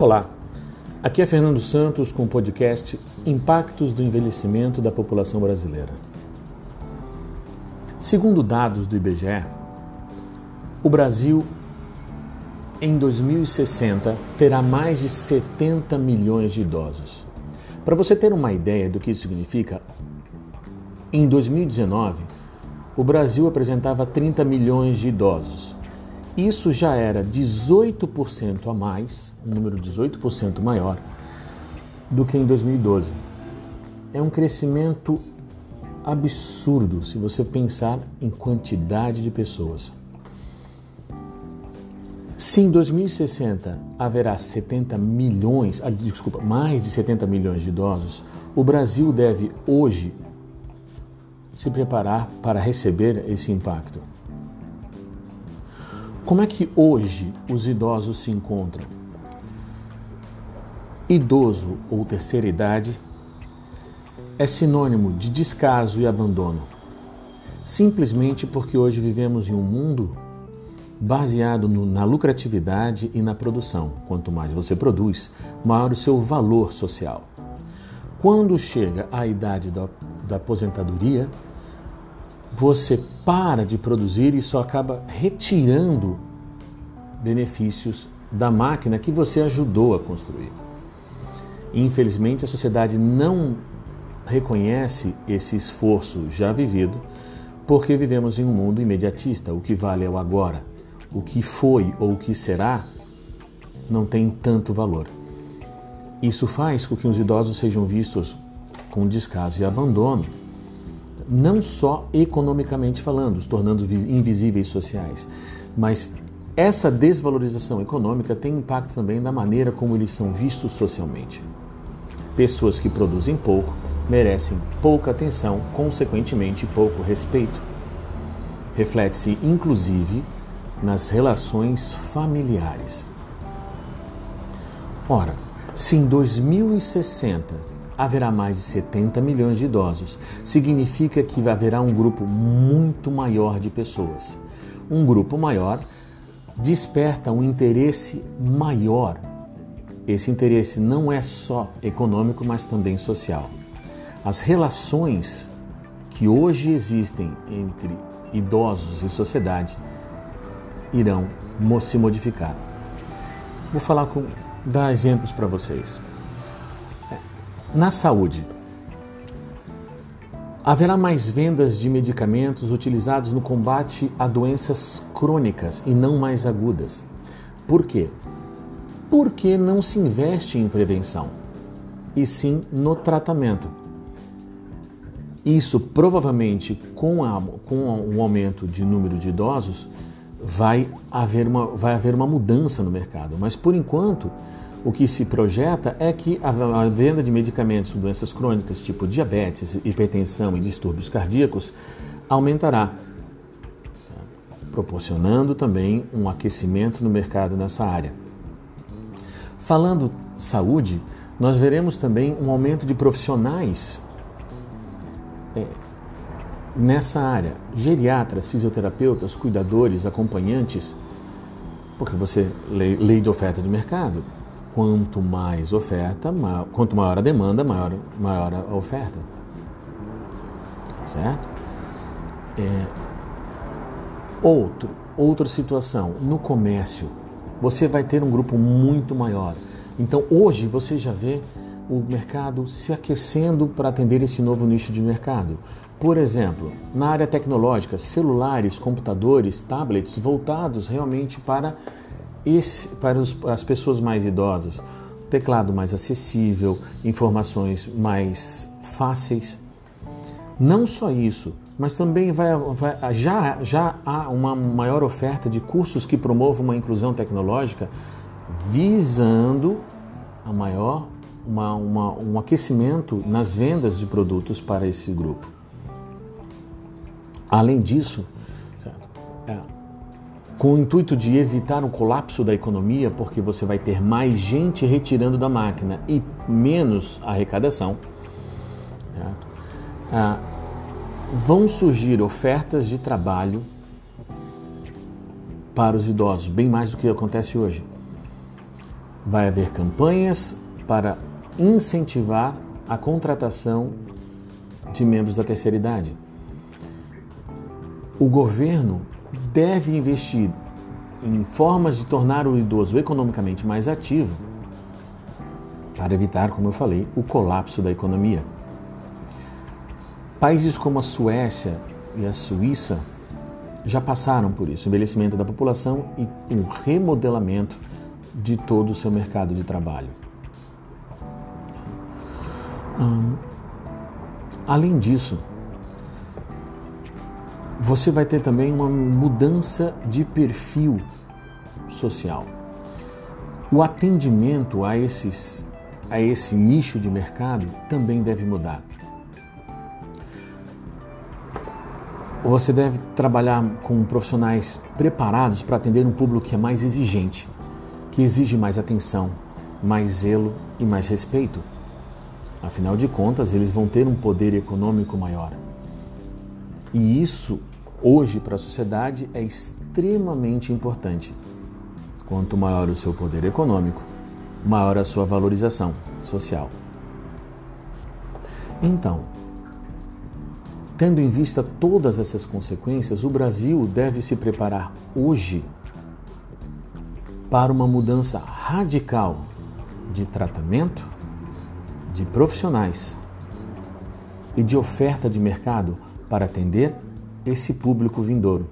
Olá, aqui é Fernando Santos com o podcast Impactos do Envelhecimento da População Brasileira. Segundo dados do IBGE, o Brasil em 2060 terá mais de 70 milhões de idosos. Para você ter uma ideia do que isso significa, em 2019 o Brasil apresentava 30 milhões de idosos. Isso já era 18% a mais, um número 18% maior, do que em 2012. É um crescimento absurdo se você pensar em quantidade de pessoas. Se em 2060 haverá 70 milhões, ah, desculpa, mais de 70 milhões de idosos, o Brasil deve hoje se preparar para receber esse impacto. Como é que hoje os idosos se encontram? Idoso ou terceira idade é sinônimo de descaso e abandono, simplesmente porque hoje vivemos em um mundo baseado no, na lucratividade e na produção. Quanto mais você produz, maior o seu valor social. Quando chega a idade da, da aposentadoria, você para de produzir e só acaba retirando benefícios da máquina que você ajudou a construir. Infelizmente, a sociedade não reconhece esse esforço já vivido porque vivemos em um mundo imediatista. O que vale é o agora. O que foi ou o que será não tem tanto valor. Isso faz com que os idosos sejam vistos com descaso e abandono não só economicamente falando, os tornando invisíveis sociais, mas essa desvalorização econômica tem impacto também na maneira como eles são vistos socialmente. Pessoas que produzem pouco merecem pouca atenção, consequentemente pouco respeito. Reflete-se inclusive nas relações familiares. Ora, se em 2060 haverá mais de 70 milhões de idosos. Significa que haverá um grupo muito maior de pessoas. Um grupo maior desperta um interesse maior. Esse interesse não é só econômico, mas também social. As relações que hoje existem entre idosos e sociedade irão se modificar. Vou falar com dar exemplos para vocês. Na saúde, haverá mais vendas de medicamentos utilizados no combate a doenças crônicas e não mais agudas. Por quê? Porque não se investe em prevenção, e sim no tratamento. Isso provavelmente, com, a, com o aumento de número de idosos, vai haver, uma, vai haver uma mudança no mercado. Mas por enquanto, o que se projeta é que a venda de medicamentos para doenças crônicas, tipo diabetes, hipertensão e distúrbios cardíacos, aumentará, proporcionando também um aquecimento no mercado nessa área. Falando saúde, nós veremos também um aumento de profissionais é, nessa área: geriatras, fisioterapeutas, cuidadores, acompanhantes, porque você lei, lei de oferta de mercado quanto mais oferta, maior, quanto maior a demanda, maior, maior a oferta. Certo? É, outro, outra situação, no comércio, você vai ter um grupo muito maior. Então hoje você já vê o mercado se aquecendo para atender esse novo nicho de mercado. Por exemplo, na área tecnológica, celulares, computadores, tablets voltados realmente para esse, para os, as pessoas mais idosas, teclado mais acessível, informações mais fáceis. Não só isso, mas também vai, vai, já, já há uma maior oferta de cursos que promovam uma inclusão tecnológica visando a maior, uma, uma, um aquecimento nas vendas de produtos para esse grupo. Além disso? É, com o intuito de evitar o colapso da economia, porque você vai ter mais gente retirando da máquina e menos arrecadação, ah, vão surgir ofertas de trabalho para os idosos, bem mais do que acontece hoje. Vai haver campanhas para incentivar a contratação de membros da terceira idade. O governo deve investir em formas de tornar o idoso economicamente mais ativo para evitar, como eu falei, o colapso da economia. Países como a Suécia e a Suíça já passaram por isso, envelhecimento da população e um remodelamento de todo o seu mercado de trabalho. Hum, além disso, você vai ter também uma mudança de perfil social. O atendimento a, esses, a esse nicho de mercado também deve mudar. Você deve trabalhar com profissionais preparados para atender um público que é mais exigente, que exige mais atenção, mais zelo e mais respeito. Afinal de contas, eles vão ter um poder econômico maior. E isso, hoje, para a sociedade é extremamente importante. Quanto maior o seu poder econômico, maior a sua valorização social. Então, Tendo em vista todas essas consequências, o Brasil deve se preparar hoje para uma mudança radical de tratamento, de profissionais e de oferta de mercado para atender esse público vindouro.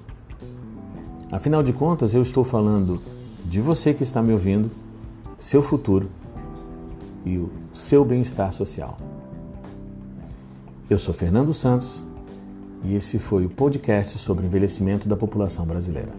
Afinal de contas, eu estou falando de você que está me ouvindo, seu futuro e o seu bem-estar social. Eu sou Fernando Santos e esse foi o podcast sobre envelhecimento da população brasileira.